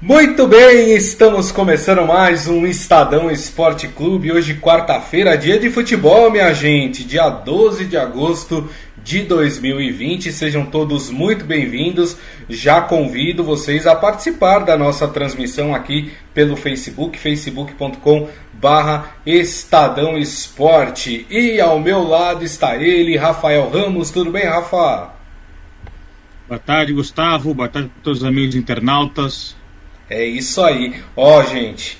Muito bem, estamos começando mais um Estadão Esporte Clube. Hoje, quarta-feira, dia de futebol, minha gente, dia 12 de agosto de 2020. Sejam todos muito bem-vindos. Já convido vocês a participar da nossa transmissão aqui pelo Facebook, facebook.com barra Estadão Esporte. E ao meu lado está ele, Rafael Ramos. Tudo bem, Rafa? Boa tarde, Gustavo. Boa tarde a todos os amigos internautas. É isso aí. Ó, oh, gente,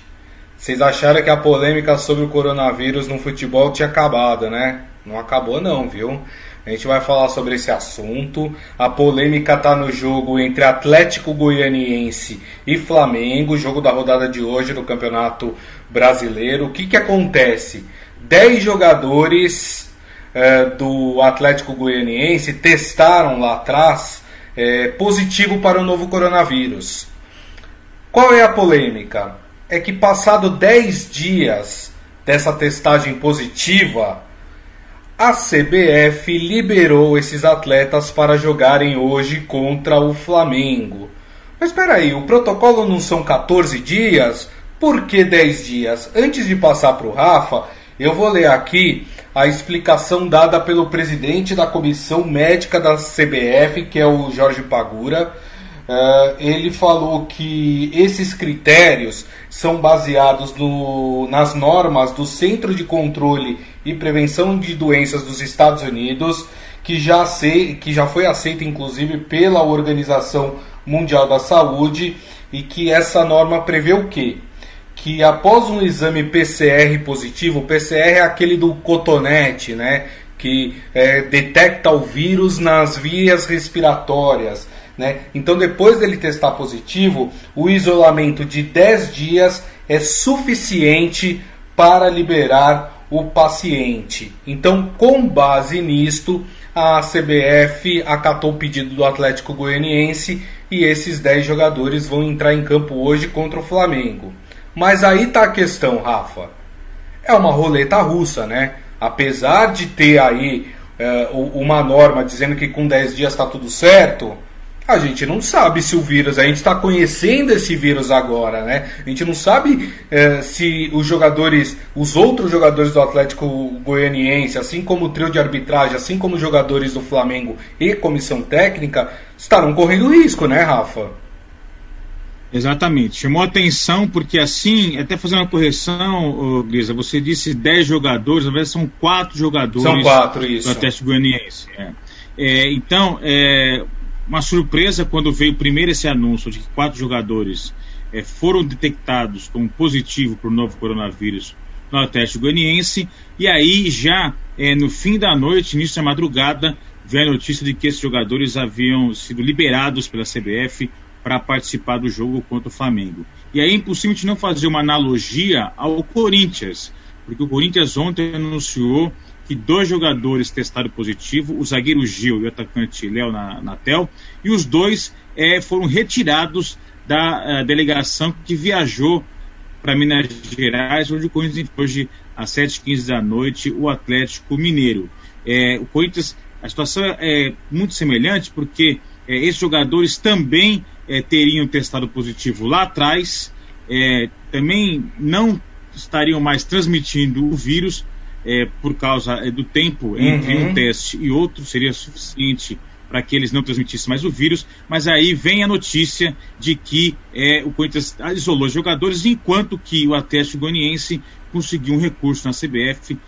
vocês acharam que a polêmica sobre o coronavírus no futebol tinha acabado, né? Não acabou não, viu? A gente vai falar sobre esse assunto. A polêmica tá no jogo entre Atlético Goianiense e Flamengo, jogo da rodada de hoje do Campeonato Brasileiro. O que que acontece? 10 jogadores é, do Atlético Goianiense testaram lá atrás é, positivo para o novo coronavírus. Qual é a polêmica? É que passado 10 dias dessa testagem positiva, a CBF liberou esses atletas para jogarem hoje contra o Flamengo. Mas espera aí, o protocolo não são 14 dias? Por que 10 dias? Antes de passar para o Rafa, eu vou ler aqui a explicação dada pelo presidente da comissão médica da CBF, que é o Jorge Pagura Uh, ele falou que esses critérios são baseados no, nas normas do Centro de Controle e Prevenção de Doenças dos Estados Unidos, que já, que já foi aceita inclusive pela Organização Mundial da Saúde, e que essa norma prevê o quê? Que após um exame PCR positivo, o PCR é aquele do cotonete, né? Que é, detecta o vírus nas vias respiratórias né? Então, depois dele testar positivo, o isolamento de 10 dias é suficiente para liberar o paciente. Então, com base nisto, a CBF acatou o pedido do Atlético Goianiense e esses 10 jogadores vão entrar em campo hoje contra o Flamengo. Mas aí tá a questão, Rafa. É uma roleta russa, né? Apesar de ter aí é, uma norma dizendo que com 10 dias está tudo certo, a gente não sabe se o vírus, a gente está conhecendo esse vírus agora, né? A gente não sabe é, se os jogadores, os outros jogadores do Atlético Goianiense, assim como o trio de arbitragem, assim como os jogadores do Flamengo e comissão técnica, estarão correndo risco, né, Rafa? Exatamente. Chamou atenção porque assim, até fazendo uma correção, Grisa, você disse 10 jogadores, na verdade são 4 jogadores são quatro, isso. do Atlético Goianiense. É. É, então, é, uma surpresa quando veio primeiro esse anúncio de que quatro jogadores é, foram detectados como positivo para o novo coronavírus no Atlético Goianiense. E aí, já é, no fim da noite, início da madrugada, veio a notícia de que esses jogadores haviam sido liberados pela CBF para participar do jogo contra o Flamengo. E aí é impossível de não fazer uma analogia ao Corinthians, porque o Corinthians ontem anunciou que dois jogadores testaram positivo, o zagueiro Gil e o atacante Léo Natel, e os dois é, foram retirados da uh, delegação que viajou para Minas Gerais, onde o Corinthians hoje às 7h15 da noite o Atlético Mineiro. É, o Corinthians, a situação é, muito semelhante, porque é, esses jogadores também é, teriam testado positivo lá atrás, também não estariam mais transmitindo o vírus, é, por causa é, do tempo entre uhum. um teste e outro, seria suficiente para que eles não transmitissem mais o vírus, mas aí vem a notícia de que é, o Corinthians isolou jogadores, enquanto que o Atlético Goianiense conseguiu um recurso na CBF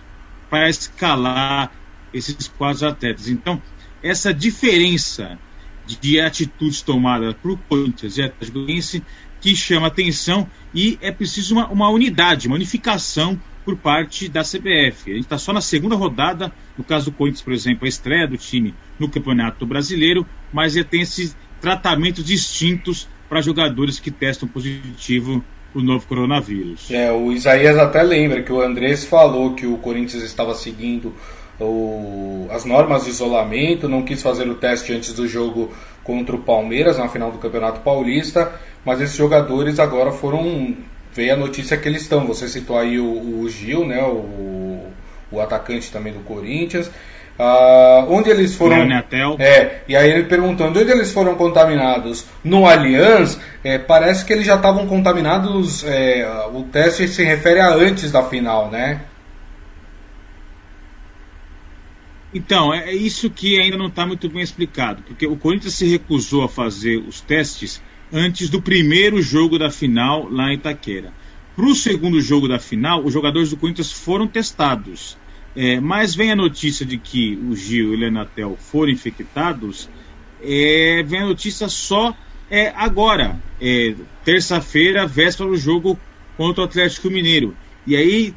para escalar esses quatro atletas. Então, essa diferença de atitudes tomadas por Corinthians e Atlético Goianiense que chama atenção e é preciso uma, uma unidade, uma unificação por parte da CBF. A gente está só na segunda rodada, no caso do Corinthians, por exemplo, a estreia do time no Campeonato Brasileiro, mas ele tem esses tratamentos distintos para jogadores que testam positivo o novo coronavírus. É, o Isaías até lembra que o Andrés falou que o Corinthians estava seguindo o, as normas de isolamento, não quis fazer o teste antes do jogo contra o Palmeiras na final do Campeonato Paulista, mas esses jogadores agora foram veio a notícia que eles estão. Você citou aí o, o Gil, né? O, o atacante também do Corinthians. Uh, onde eles foram. É, e aí ele perguntando onde eles foram contaminados. No Allianz, é, parece que eles já estavam contaminados. É, o teste se refere a antes da final, né? Então, é, é isso que ainda não está muito bem explicado, porque o Corinthians se recusou a fazer os testes antes do primeiro jogo da final lá em Itaquera. Para o segundo jogo da final, os jogadores do Corinthians foram testados. É, mas vem a notícia de que o Gil e o Lenatel foram infectados, é, vem a notícia só é, agora, é, terça-feira, véspera do jogo contra o Atlético Mineiro. E aí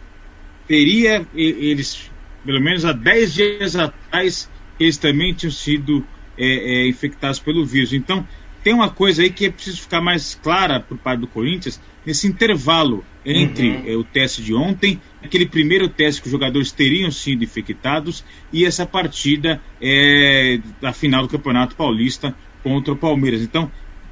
teria eles pelo menos há 10 dias atrás, eles também tinham sido é, é, infectados pelo vírus. Então, tem uma coisa aí que é preciso ficar mais clara por parte do Corinthians, nesse intervalo entre uhum. é, o teste de ontem, aquele primeiro teste que os jogadores teriam sido infectados, e essa partida é, da final do Campeonato Paulista contra o Palmeiras. Então,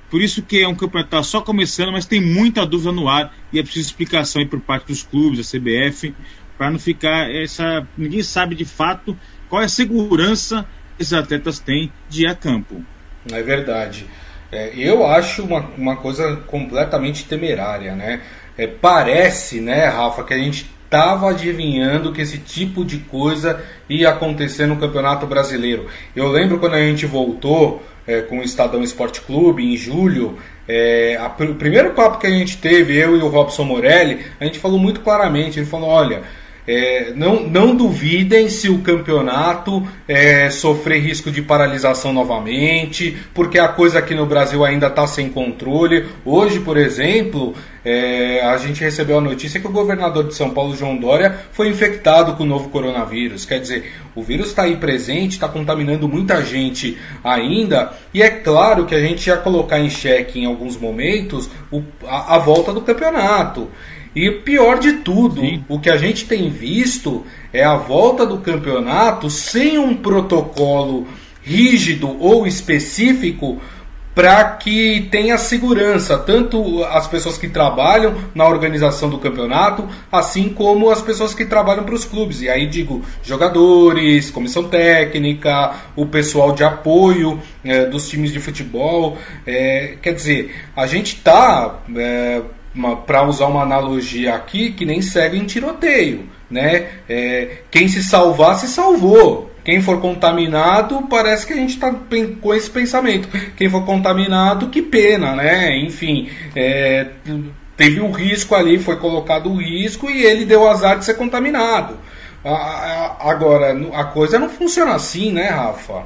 por isso que é um campeonato que está só começando, mas tem muita dúvida no ar e é preciso explicação por parte dos clubes, da CBF, para não ficar essa. Ninguém sabe de fato qual é a segurança que esses atletas têm de ir a campo. É verdade. É, eu acho uma, uma coisa completamente temerária, né? É, parece, né, Rafa, que a gente estava adivinhando que esse tipo de coisa ia acontecer no Campeonato Brasileiro. Eu lembro quando a gente voltou é, com o Estadão Esporte Clube em julho, é, a, o primeiro papo que a gente teve, eu e o Robson Morelli, a gente falou muito claramente, ele falou, olha, é, não, não duvidem se o campeonato é, sofrer risco de paralisação novamente, porque a coisa aqui no Brasil ainda está sem controle. Hoje, por exemplo, é, a gente recebeu a notícia que o governador de São Paulo, João Dória, foi infectado com o novo coronavírus. Quer dizer, o vírus está aí presente, está contaminando muita gente ainda, e é claro que a gente ia colocar em xeque em alguns momentos o, a, a volta do campeonato. E pior de tudo, Sim. o que a gente tem visto é a volta do campeonato sem um protocolo rígido ou específico para que tenha segurança, tanto as pessoas que trabalham na organização do campeonato, assim como as pessoas que trabalham para os clubes. E aí digo jogadores, comissão técnica, o pessoal de apoio é, dos times de futebol. É, quer dizer, a gente está é, para usar uma analogia aqui, que nem segue em tiroteio. Né? É, quem se salvar, se salvou. Quem for contaminado, parece que a gente está com esse pensamento. Quem for contaminado, que pena, né? Enfim, é, teve um risco ali, foi colocado o risco e ele deu azar de ser contaminado. Agora, a coisa não funciona assim, né, Rafa?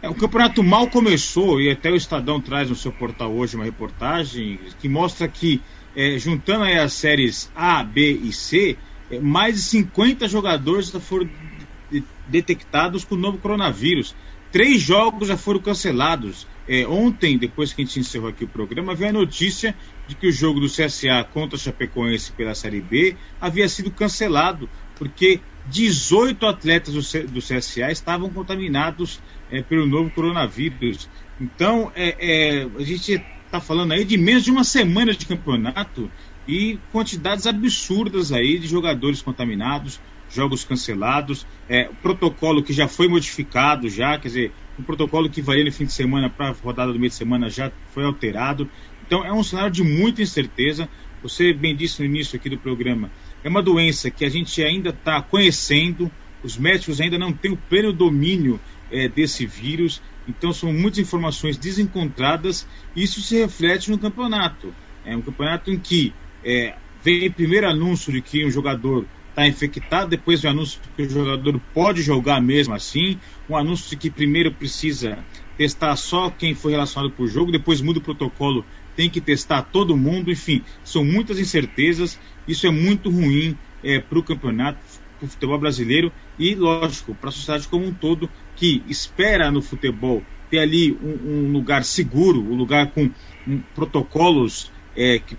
É, o campeonato mal começou e até o Estadão traz no seu portal hoje uma reportagem que mostra que, é, juntando as séries A, B e C, é, mais de 50 jogadores já foram detectados com o novo coronavírus. Três jogos já foram cancelados. É, ontem, depois que a gente encerrou aqui o programa, veio a notícia de que o jogo do CSA contra a Chapecoense pela Série B havia sido cancelado, porque 18 atletas do, do CSA estavam contaminados é, pelo novo coronavírus. Então, é, é a gente está falando aí de menos de uma semana de campeonato e quantidades absurdas aí de jogadores contaminados, jogos cancelados, é, protocolo que já foi modificado já, quer dizer, o protocolo que valia no fim de semana para a rodada do meio de semana já foi alterado. Então é um cenário de muita incerteza. Você bem disse no início aqui do programa, é uma doença que a gente ainda está conhecendo, os médicos ainda não têm o pleno domínio é, desse vírus, então são muitas informações desencontradas e isso se reflete no campeonato. É um campeonato em que é, vem primeiro anúncio de que um jogador está infectado, depois vem anúncio de que o jogador pode jogar mesmo assim, um anúncio de que primeiro precisa testar só quem foi relacionado por jogo, depois muda o protocolo, tem que testar todo mundo, enfim, são muitas incertezas, isso é muito ruim é, para o campeonato, para o futebol brasileiro e, lógico, para a sociedade como um todo, que espera no futebol ter ali um, um lugar seguro, um lugar com um, protocolos é, que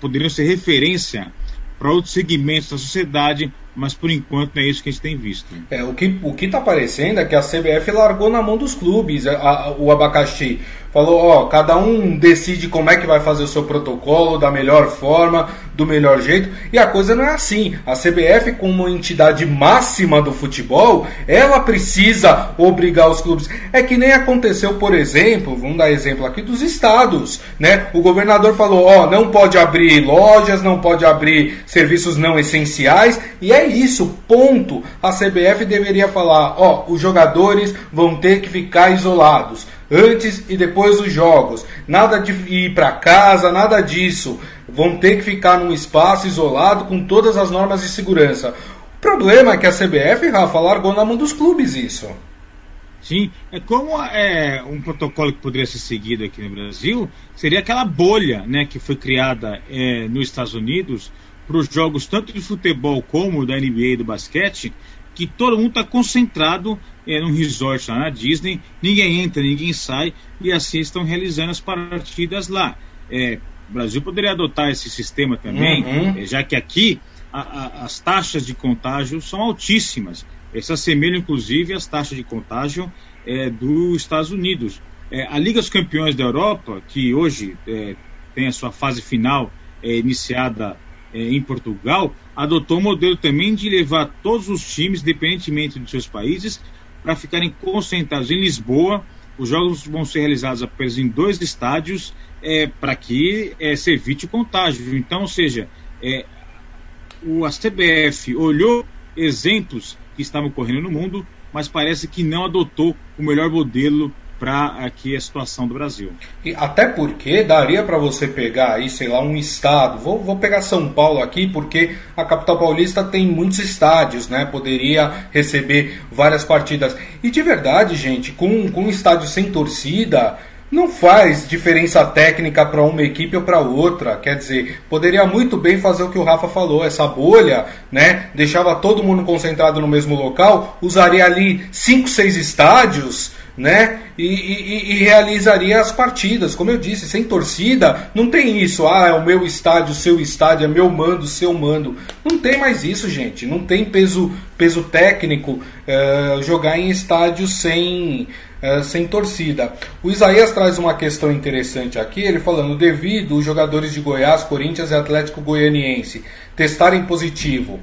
poderiam ser referência para outros segmentos da sociedade, mas por enquanto é isso que a gente tem visto. É, o que o está aparecendo é que a CBF largou na mão dos clubes a, a, o abacaxi. Falou, ó, cada um decide como é que vai fazer o seu protocolo da melhor forma, do melhor jeito, e a coisa não é assim. A CBF, como entidade máxima do futebol, ela precisa obrigar os clubes. É que nem aconteceu, por exemplo, vamos dar exemplo aqui dos estados, né? O governador falou, ó, não pode abrir lojas, não pode abrir serviços não essenciais, e é isso, ponto. A CBF deveria falar, ó, os jogadores vão ter que ficar isolados antes e depois dos jogos. Nada de ir para casa, nada disso. Vão ter que ficar num espaço isolado com todas as normas de segurança. O problema é que a CBF, Rafa, largou na mão dos clubes isso. Sim, é como é um protocolo que poderia ser seguido aqui no Brasil, seria aquela bolha né, que foi criada é, nos Estados Unidos para os jogos tanto de futebol como da NBA e do basquete, que todo mundo está concentrado é, num resort lá na Disney, ninguém entra, ninguém sai, e assim estão realizando as partidas lá. É, o Brasil poderia adotar esse sistema também, uhum. é, já que aqui a, a, as taxas de contágio são altíssimas. Se assemelham, inclusive, às taxas de contágio é, dos Estados Unidos. É, a Liga dos Campeões da Europa, que hoje é, tem a sua fase final é, iniciada em Portugal, adotou o modelo também de levar todos os times, independentemente dos seus países, para ficarem concentrados em Lisboa. Os jogos vão ser realizados apenas em dois estádios é, para que é, se evite o contágio. Então, ou seja, é, o, a CBF olhou exemplos que estavam ocorrendo no mundo, mas parece que não adotou o melhor modelo para aqui a situação do Brasil. E até porque daria para você pegar aí, sei lá, um estado. Vou, vou pegar São Paulo aqui, porque a capital paulista tem muitos estádios, né? Poderia receber várias partidas. E de verdade, gente, com, com um estádio sem torcida. Não faz diferença técnica para uma equipe ou para outra. Quer dizer, poderia muito bem fazer o que o Rafa falou, essa bolha, né? Deixava todo mundo concentrado no mesmo local, usaria ali cinco, seis estádios né? E, e, e, realizaria as partidas. Como eu disse, sem torcida, não tem isso. Ah, é o meu estádio, o seu estádio, é meu mando, seu mando. Não tem mais isso, gente. Não tem peso, peso técnico uh, jogar em estádio sem, uh, sem torcida. O Isaías traz uma questão interessante aqui, ele falando, devido os jogadores de Goiás, Corinthians e Atlético Goianiense testarem positivo,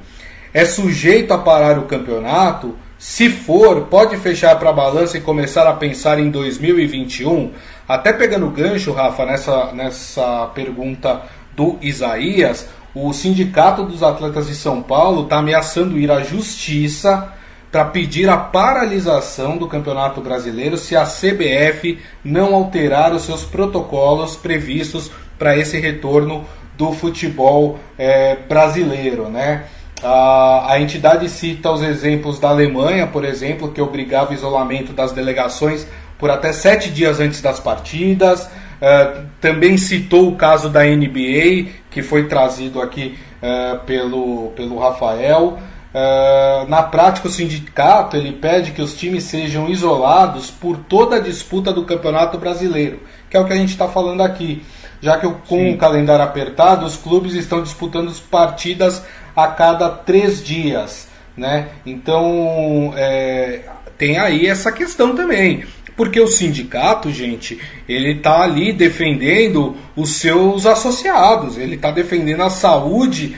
é sujeito a parar o campeonato? Se for, pode fechar para a balança e começar a pensar em 2021? Até pegando gancho, Rafa, nessa, nessa pergunta do Isaías, o Sindicato dos Atletas de São Paulo está ameaçando ir à justiça para pedir a paralisação do Campeonato Brasileiro se a CBF não alterar os seus protocolos previstos para esse retorno do futebol é, brasileiro, né? A, a entidade cita os exemplos da Alemanha, por exemplo, que obrigava o isolamento das delegações por até sete dias antes das partidas. Uh, também citou o caso da NBA, que foi trazido aqui uh, pelo, pelo Rafael. Uh, na prática, o sindicato ele pede que os times sejam isolados por toda a disputa do Campeonato Brasileiro, que é o que a gente está falando aqui. Já que com Sim. o calendário apertado, os clubes estão disputando partidas a cada três dias. Né? Então é, tem aí essa questão também. Porque o sindicato, gente, ele está ali defendendo os seus associados, ele está defendendo a saúde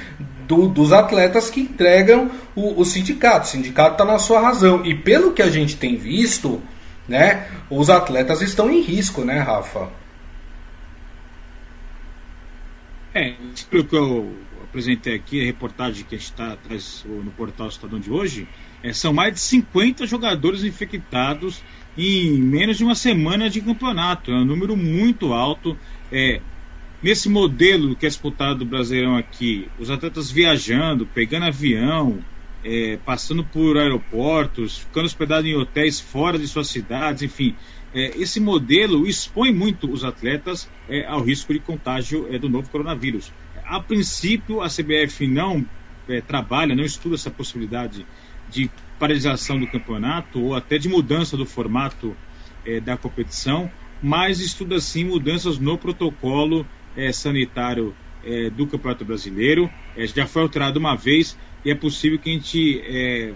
do, dos atletas que entregam o, o sindicato. O sindicato está na sua razão. E pelo que a gente tem visto, né, os atletas estão em risco, né, Rafa? É, pelo que eu apresentei aqui, a reportagem que está no portal Estadão de hoje, é, são mais de 50 jogadores infectados em menos de uma semana de campeonato. É um número muito alto. É, nesse modelo que é disputado do Brasileirão aqui, os atletas viajando, pegando avião, é, passando por aeroportos, ficando hospedados em hotéis fora de suas cidades, enfim. É, esse modelo expõe muito os atletas é, ao risco de contágio é, do novo coronavírus a princípio, a CBF não é, trabalha, não estuda essa possibilidade de paralisação do campeonato ou até de mudança do formato é, da competição, mas estuda sim mudanças no protocolo é, sanitário é, do Campeonato Brasileiro. É, já foi alterado uma vez e é possível que a gente é,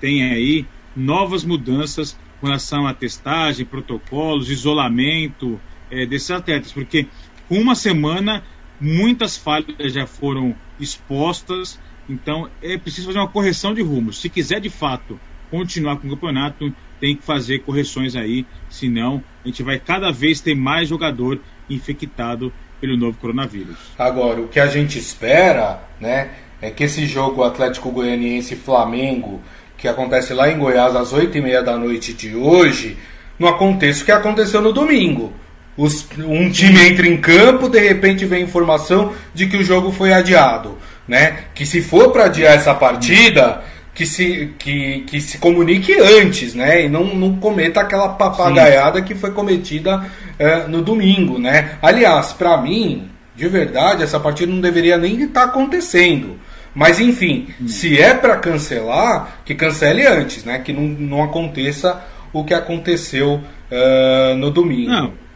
tenha aí novas mudanças com relação à testagem, protocolos, isolamento, desses atletas, porque com uma semana muitas falhas já foram expostas, então é preciso fazer uma correção de rumo. Se quiser de fato continuar com o campeonato, tem que fazer correções aí, senão a gente vai cada vez ter mais jogador infectado pelo novo coronavírus. Agora, o que a gente espera, né, é que esse jogo Atlético Goianiense Flamengo, que acontece lá em Goiás às 8h30 da noite de hoje, não aconteça o que aconteceu no domingo. Os, um time entra em campo, de repente vem informação de que o jogo foi adiado. Né? Que se for para adiar essa partida, que se, que, que se comunique antes, né? E não, não cometa aquela papagaiada Sim. que foi cometida é, no domingo, né? Aliás, para mim, de verdade, essa partida não deveria nem estar tá acontecendo. Mas enfim, hum. se é para cancelar, que cancele antes, né? Que não, não aconteça o que aconteceu uh, no domingo. Não.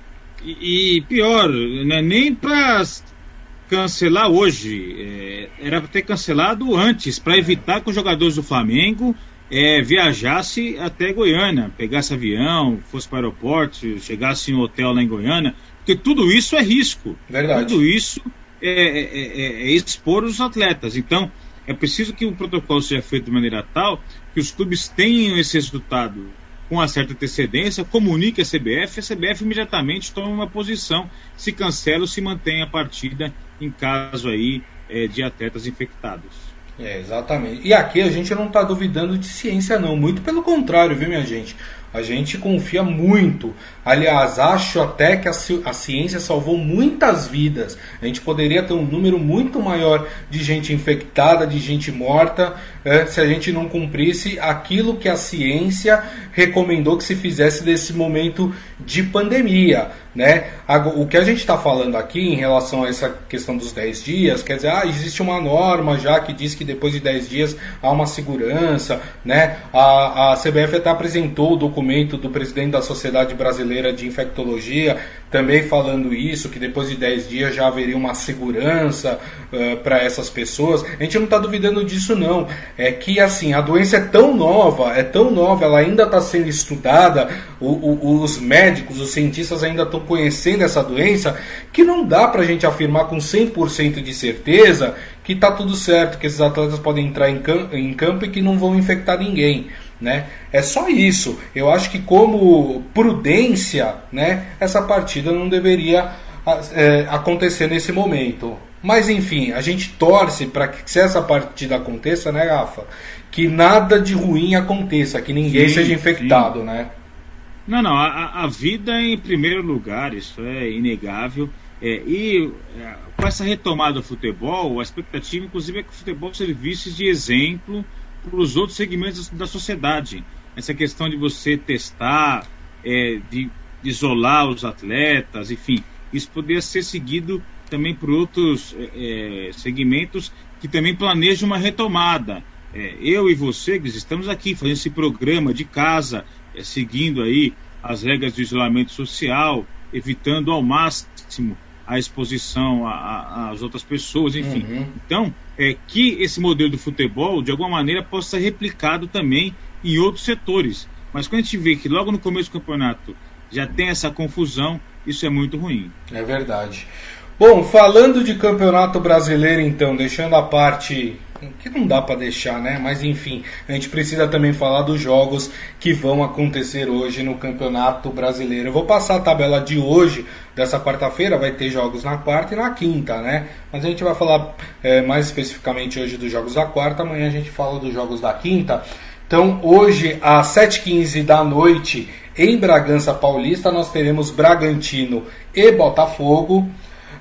E, e pior, né, nem para cancelar hoje, é, era para ter cancelado antes, para evitar que os jogadores do Flamengo é, viajasse até Goiânia, pegasse avião, fosse para o aeroporto, chegasse em um hotel lá em Goiânia, porque tudo isso é risco. Verdade. Tudo isso é, é, é, é expor os atletas. Então, é preciso que o protocolo seja feito de maneira tal que os clubes tenham esse resultado com uma certa antecedência, comunique a CBF, a CBF imediatamente toma uma posição, se cancela ou se mantém a partida em caso aí é, de atletas infectados. É, exatamente. E aqui a gente não está duvidando de ciência, não. Muito pelo contrário, viu, minha gente? A gente confia muito. Aliás, acho até que a, ciência salvou muitas vidas. A gente poderia ter um número muito maior de gente infectada, de gente morta, é, se a gente não cumprisse aquilo que a ciência recomendou que se fizesse nesse momento de pandemia. Né? O que a gente está falando aqui em relação a essa questão dos 10 dias, quer dizer, ah, existe uma norma já que diz que depois de 10 dias há uma segurança, né? A, a CBF até apresentou o documento do presidente da Sociedade Brasileira de Infectologia também falando isso, que depois de 10 dias já haveria uma segurança uh, para essas pessoas. A gente não está duvidando disso, não. É que assim, a doença é tão nova, é tão nova, ela ainda está sendo estudada, o, o, os médicos, os cientistas ainda estão conhecendo essa doença, que não dá para a gente afirmar com 100% de certeza que está tudo certo, que esses atletas podem entrar em, campo, em campo e que não vão infectar ninguém. Né? É só isso. Eu acho que como prudência, né, essa partida não deveria é, acontecer nesse momento. Mas enfim, a gente torce para que se essa partida aconteça, né, Rafa, que nada de ruim aconteça, que ninguém sim, seja infectado, sim. né? Não, não, a, a, vida em primeiro lugar, isso é inegável. É, e é, com essa retomada do futebol, a expectativa, inclusive, é que o futebol servisse de exemplo para os outros segmentos da sociedade. Essa questão de você testar, é, de isolar os atletas, enfim, isso poderia ser seguido também por outros é, é, segmentos que também planejam uma retomada. É, eu e você, estamos aqui fazendo esse programa de casa, é, seguindo aí as regras do isolamento social, evitando ao máximo a exposição às outras pessoas, enfim. Uhum. Então, é, que esse modelo do futebol, de alguma maneira, possa ser replicado também em outros setores. Mas quando a gente vê que logo no começo do campeonato já tem essa confusão, isso é muito ruim. É verdade. Bom, falando de campeonato brasileiro, então, deixando a parte que não dá para deixar, né? Mas enfim, a gente precisa também falar dos jogos que vão acontecer hoje no Campeonato Brasileiro. Eu vou passar a tabela de hoje, dessa quarta-feira, vai ter jogos na quarta e na quinta, né? Mas a gente vai falar é, mais especificamente hoje dos jogos da quarta, amanhã a gente fala dos jogos da quinta. Então, hoje, às 7h15 da noite, em Bragança Paulista, nós teremos Bragantino e Botafogo.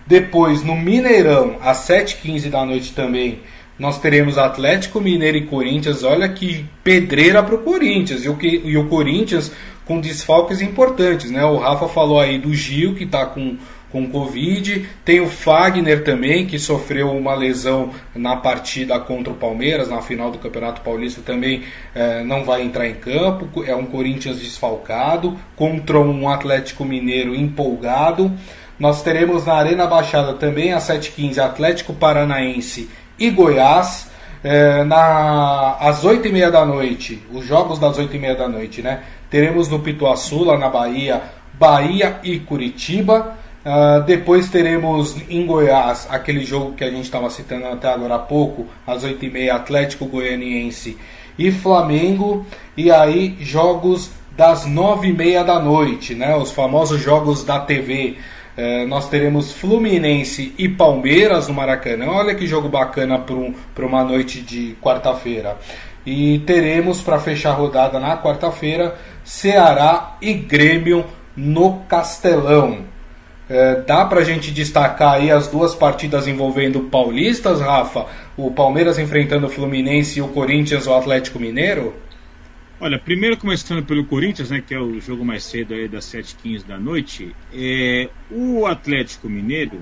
Depois, no Mineirão, às 7h15 da noite também, nós teremos Atlético Mineiro e Corinthians. Olha que pedreira para o Corinthians. E o, que, e o Corinthians com desfalques importantes. Né? O Rafa falou aí do Gil, que está com, com Covid. Tem o Fagner também, que sofreu uma lesão na partida contra o Palmeiras, na final do Campeonato Paulista também eh, não vai entrar em campo. É um Corinthians desfalcado contra um Atlético Mineiro empolgado. Nós teremos na Arena Baixada também às 7h15 Atlético Paranaense e Goiás. É, na, às 8 e meia da noite, os jogos das 8 e meia da noite, né? Teremos no Pituaçu, lá na Bahia, Bahia e Curitiba. Uh, depois teremos em Goiás aquele jogo que a gente estava citando até agora há pouco, às 8h30, Atlético Goianiense e Flamengo. E aí, jogos das 9h30 da noite, né? os famosos jogos da TV. Eh, nós teremos Fluminense e Palmeiras no Maracanã. Olha que jogo bacana para um, uma noite de quarta-feira. E teremos para fechar a rodada na quarta-feira Ceará e Grêmio no Castelão. É, dá para a gente destacar aí as duas partidas envolvendo paulistas, Rafa? O Palmeiras enfrentando o Fluminense e o Corinthians o Atlético Mineiro? Olha, primeiro começando pelo Corinthians, né, que é o jogo mais cedo aí das 7h15 da noite, é, o Atlético Mineiro,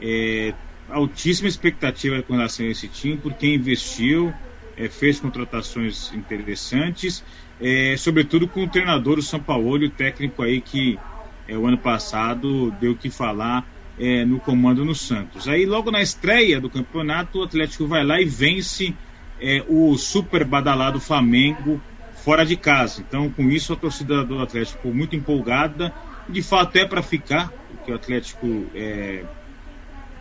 é, altíssima expectativa com relação a esse time, porque investiu, é, fez contratações interessantes, é, sobretudo com o treinador, o São Paulo, o técnico aí que é, o ano passado deu o que falar é, no comando no Santos. Aí logo na estreia do campeonato, o Atlético vai lá e vence é, o super badalado Flamengo fora de casa. Então, com isso, a torcida do Atlético ficou muito empolgada. De fato, é para ficar, porque o Atlético é,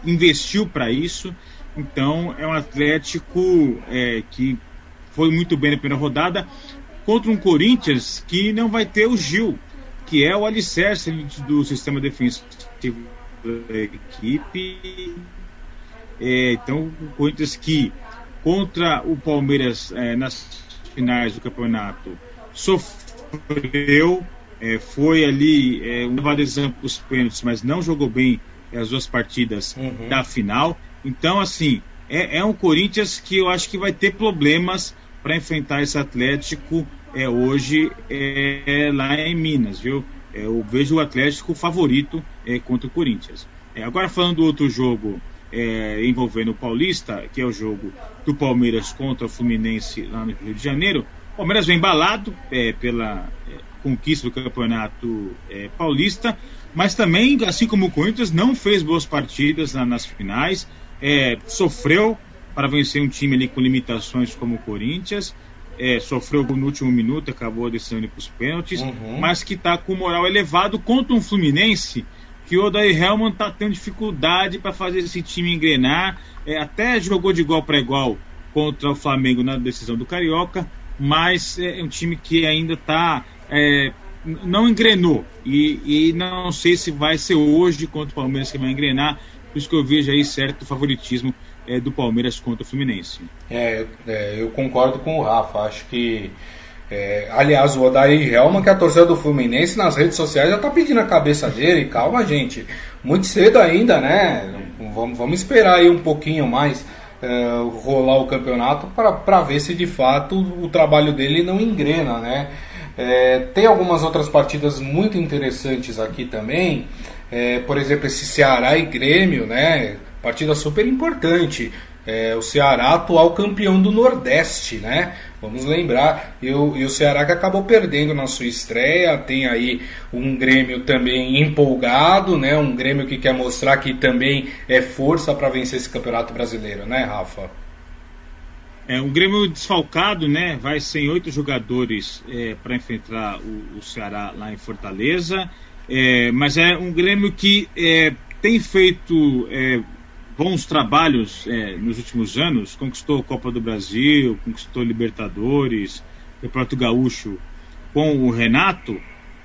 investiu para isso. Então, é um Atlético é, que foi muito bem na primeira rodada contra um Corinthians que não vai ter o Gil que é o alicerce do sistema defensivo da equipe. É, então, o Corinthians que contra o Palmeiras é, nas finais do campeonato sofreu, é, foi ali é, decisão para os pênaltis, mas não jogou bem as duas partidas uhum. da final. Então, assim, é, é um Corinthians que eu acho que vai ter problemas para enfrentar esse Atlético é hoje é, é, lá em Minas, viu? É, eu vejo o Atlético favorito é, contra o Corinthians. É, agora falando do outro jogo é, envolvendo o Paulista, que é o jogo do Palmeiras contra o Fluminense lá no Rio de Janeiro, o Palmeiras vem embalado é, pela conquista do campeonato paulista, mas também, assim como o Corinthians, não fez boas partidas na, nas finais, sofreu para vencer um time ali com limitações como o Corinthians é, sofreu no último minuto, acabou descendo para os pênaltis, uhum. mas que está com moral elevado contra um Fluminense que o Odair Helman está tendo dificuldade para fazer esse time engrenar. É, até jogou de igual para igual contra o Flamengo na decisão do Carioca, mas é um time que ainda está. É, não engrenou. E, e, não sei se vai ser hoje contra o Palmeiras que vai engrenar. Por isso que eu vejo aí certo favoritismo é, do Palmeiras contra o Fluminense. É, é, eu concordo com o Rafa. Acho que. É, aliás, o Odair Helma, que é a torcida do Fluminense nas redes sociais já está pedindo a cabeça dele. Calma, gente. Muito cedo ainda, né? Vamos, vamos esperar aí um pouquinho mais é, rolar o campeonato para ver se de fato o trabalho dele não engrena, né? É, tem algumas outras partidas muito interessantes aqui também. É, por exemplo, esse Ceará e Grêmio, né? Partida super importante. É, o Ceará, atual campeão do Nordeste, né? Vamos lembrar. E o, e o Ceará que acabou perdendo na sua estreia. Tem aí um Grêmio também empolgado, né? Um Grêmio que quer mostrar que também é força para vencer esse campeonato brasileiro, né, Rafa? É um Grêmio desfalcado, né? Vai sem oito jogadores é, para enfrentar o, o, Ceará lá em Fortaleza. É, mas é um Grêmio que é, tem feito é, bons trabalhos é, nos últimos anos, conquistou a Copa do Brasil, conquistou Libertadores, Campeonato Gaúcho com o Renato,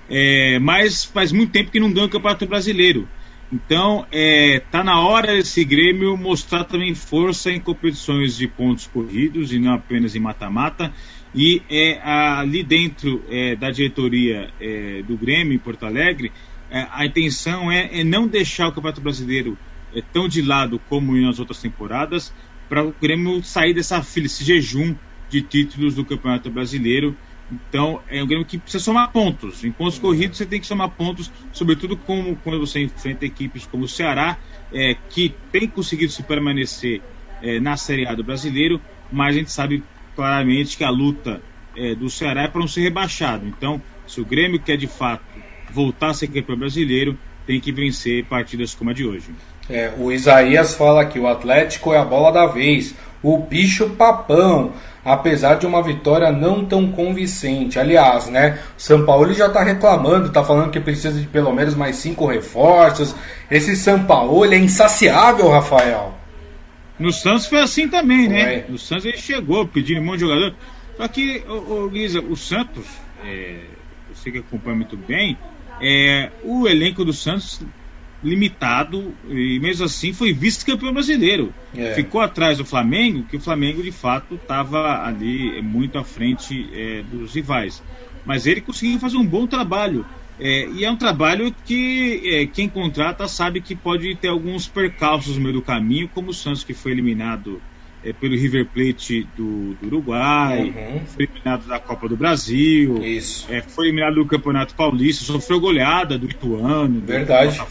é, mas faz muito tempo que não ganha o Campeonato Brasileiro. Então, é, tá na hora esse Grêmio mostrar também força em competições de pontos corridos e não apenas em mata-mata. E é, ali dentro é, da diretoria é, do Grêmio em Porto Alegre, é, a intenção é, é não deixar o Campeonato Brasileiro é, tão de lado como nas outras temporadas, para o Grêmio sair dessa esse jejum de títulos do Campeonato Brasileiro. Então, é um Grêmio que precisa somar pontos. Em pontos corridos, você tem que somar pontos, sobretudo como, quando você enfrenta equipes como o Ceará, é, que tem conseguido se permanecer é, na Série A do Brasileiro, mas a gente sabe claramente que a luta é, do Ceará é para não ser rebaixado. Então, se o Grêmio quer de fato voltar a ser campeão brasileiro, tem que vencer partidas como a de hoje. É, o Isaías fala que o Atlético é a bola da vez, o bicho papão. apesar de uma vitória não tão convincente. Aliás, né, o São Paulo já está reclamando, está falando que precisa de pelo menos mais cinco reforços. Esse São Paulo é insaciável, Rafael. No Santos foi assim também, né? No Santos ele chegou pedindo um monte de jogador. Só que, ô, ô Guisa, o Santos, é, você que acompanha muito bem, é, o elenco do Santos limitado e mesmo assim foi vice-campeão brasileiro. É. Ficou atrás do Flamengo, que o Flamengo de fato estava ali muito à frente é, dos rivais. Mas ele conseguiu fazer um bom trabalho. É, e é um trabalho que quem contrata sabe que pode ter alguns percalços no meio do caminho, como o Santos que foi eliminado é, pelo River Plate do, do Uruguai, uhum. foi eliminado da Copa do Brasil, foi eliminado do Campeonato Paulista, sofreu goleada do Ituano. Verdade. Do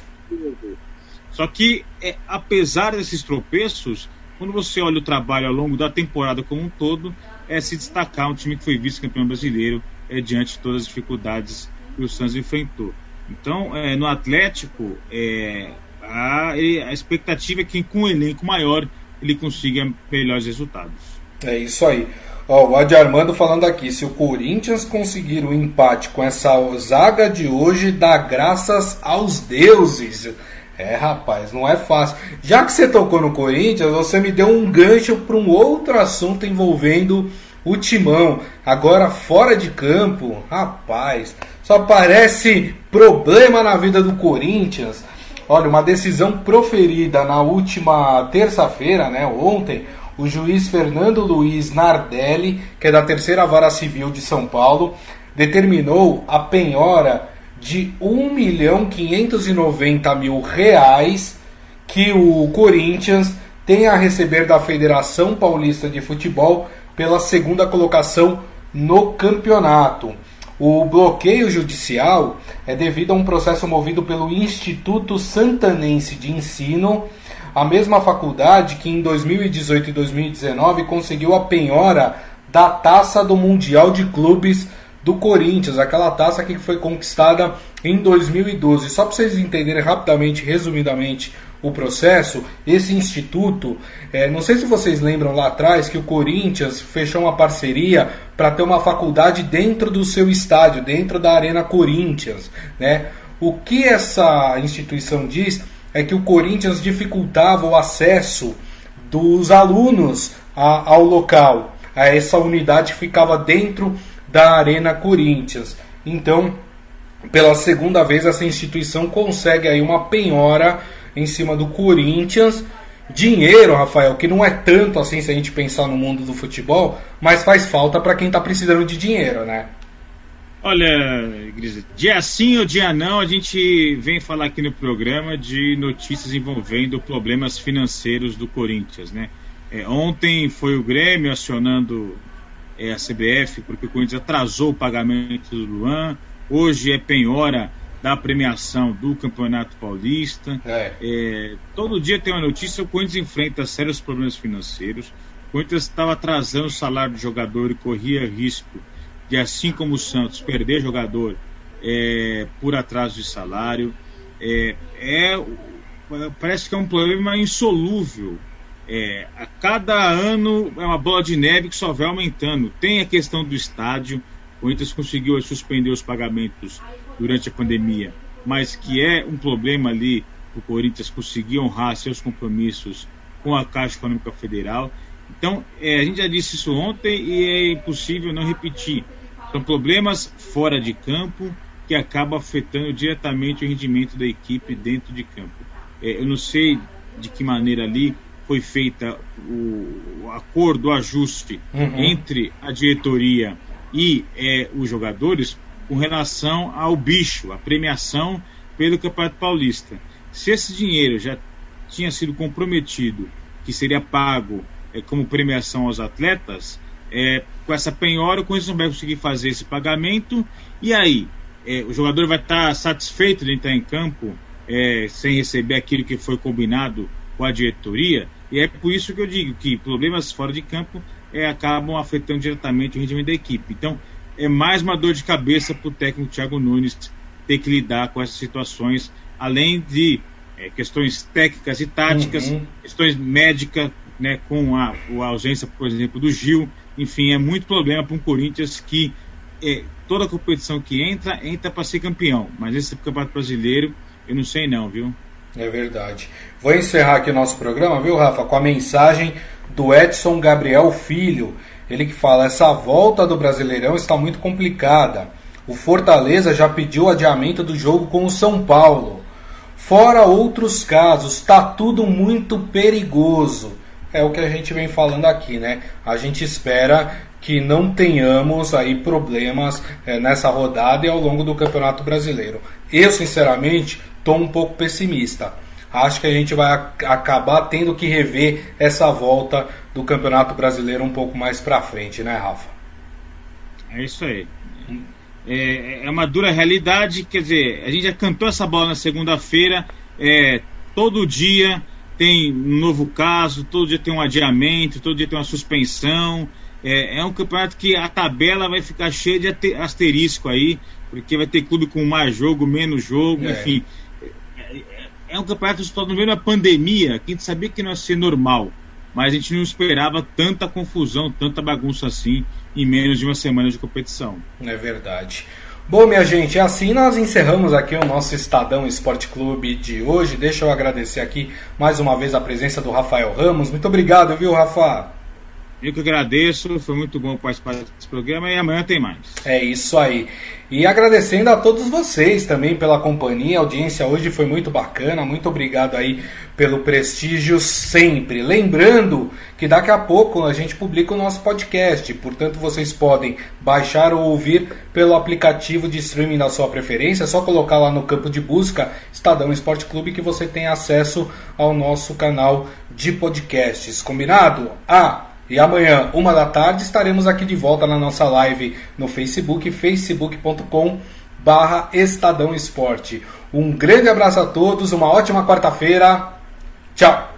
só que, é, apesar desses tropeços, quando você olha o trabalho ao longo da temporada como um todo, é se destacar um time que foi vice-campeão brasileiro é, diante de todas as dificuldades que o Santos enfrentou. Então, é, no Atlético, é, a, a, expectativa é que com um elenco maior ele consiga melhores resultados. É isso aí. Ó, o Adi Armando falando aqui, se o Corinthians conseguir o um empate com essa zaga de hoje, dá graças aos deuses. É, rapaz, não é fácil. Já que você tocou no Corinthians, você me deu um gancho para um outro assunto envolvendo o Timão. Agora fora de campo, rapaz, só parece problema na vida do Corinthians. Olha, uma decisão proferida na última terça-feira, né, ontem, o juiz Fernando Luiz Nardelli, que é da terceira vara civil de São Paulo, determinou a penhora de 1 milhão 590 mil reais que o Corinthians tem a receber da Federação Paulista de Futebol pela segunda colocação no campeonato. O bloqueio judicial é devido a um processo movido pelo Instituto Santanense de Ensino, a mesma faculdade que em 2018 e 2019 conseguiu a penhora da taça do Mundial de Clubes do Corinthians, aquela taça que foi conquistada em 2012. Só para vocês entenderem rapidamente, resumidamente, o processo, esse instituto, é, não sei se vocês lembram lá atrás que o Corinthians fechou uma parceria para ter uma faculdade dentro do seu estádio, dentro da Arena Corinthians, né? O que essa instituição diz é que o Corinthians dificultava o acesso dos alunos a, ao local, a essa unidade ficava dentro da Arena Corinthians. Então, pela segunda vez, essa instituição consegue aí uma penhora em cima do Corinthians. Dinheiro, Rafael, que não é tanto assim se a gente pensar no mundo do futebol, mas faz falta para quem está precisando de dinheiro, né? Olha, Gris, dia sim ou dia não, a gente vem falar aqui no programa de notícias envolvendo problemas financeiros do Corinthians, né? É, ontem foi o Grêmio acionando é, a CBF, porque o Corinthians atrasou o pagamento do Luan. Hoje é penhora da premiação do Campeonato Paulista. É. É, todo dia tem uma notícia: o Corinthians enfrenta sérios problemas financeiros. O Corinthians estava atrasando o salário do jogador e corria risco de, assim como o Santos, perder jogador é, por atraso de salário. É, é, parece que é um problema insolúvel é, a cada ano é uma bola de neve que só vai aumentando. Tem a questão do estádio. O Corinthians conseguiu suspender os pagamentos durante a pandemia, mas que é um problema ali o Corinthians conseguir honrar seus compromissos com a Caixa Econômica Federal. Então, é, a gente já disse isso ontem e é impossível não repetir. São problemas fora de campo que acabam afetando diretamente o rendimento da equipe dentro de campo. É, eu não sei de que maneira ali foi feita o, o acordo, o ajuste uhum. entre a diretoria e é, os jogadores com relação ao bicho, a premiação pelo Campeonato Paulista. Se esse dinheiro já tinha sido comprometido, que seria pago é, como premiação aos atletas, é, com essa penhora o Corinthians não vai conseguir fazer esse pagamento, e aí é, o jogador vai estar satisfeito de entrar em campo é, sem receber aquilo que foi combinado com a diretoria, e é por isso que eu digo que problemas fora de campo é, acabam afetando diretamente o rendimento da equipe. Então, é mais uma dor de cabeça para o técnico Thiago Nunes ter que lidar com essas situações, além de é, questões técnicas e táticas, uhum. questões médicas, né, com a, a, ausência, por exemplo, do Gil, enfim, é muito problema para um Corinthians que é, toda competição que entra, entra para ser campeão. Mas esse campeonato brasileiro, eu não sei não, viu? É verdade. Vou encerrar aqui o nosso programa, viu, Rafa, com a mensagem do Edson Gabriel Filho. Ele que fala: essa volta do Brasileirão está muito complicada. O Fortaleza já pediu adiamento do jogo com o São Paulo. Fora outros casos, tá tudo muito perigoso. É o que a gente vem falando aqui, né? A gente espera que não tenhamos aí problemas é, nessa rodada e ao longo do Campeonato Brasileiro. Eu, sinceramente, estou um pouco pessimista. Acho que a gente vai acabar tendo que rever essa volta do Campeonato Brasileiro um pouco mais para frente, né, Rafa? É isso aí. É, é, uma dura realidade, quer dizer, a gente já cantou essa bola na segunda-feira, é, todo dia tem um novo caso, todo dia tem um adiamento, todo dia tem uma suspensão. É, é um campeonato que a tabela vai ficar cheia de asterisco aí, porque vai ter clube com mais jogo, menos jogo, é. enfim. É, é, um campeonato que está no meio da pandemia, que a gente sabia que não ia ser normal, mas a gente não esperava tanta confusão, tanta bagunça assim em menos de uma semana de competição. É verdade. Bom, minha gente, assim nós encerramos aqui o nosso Estadão Esporte Clube de hoje. Deixa eu agradecer aqui mais uma vez a presença do Rafael Ramos. Muito obrigado, viu, Rafa? Eu que agradeço, foi muito bom participar desse programa e amanhã tem mais. É isso aí. E agradecendo a todos vocês também pela companhia, a audiência hoje foi muito bacana, muito obrigado aí pelo prestígio sempre. Lembrando que daqui a pouco a gente publica o nosso podcast, portanto vocês podem baixar ou ouvir pelo aplicativo de streaming da sua preferência, é só colocar lá no campo de busca Estadão Esporte Clube que você tem acesso ao nosso canal de podcasts. Combinado? Ah, e amanhã, uma da tarde, estaremos aqui de volta na nossa live no Facebook, facebook.com barra Estadão Esporte. Um grande abraço a todos, uma ótima quarta-feira. Tchau!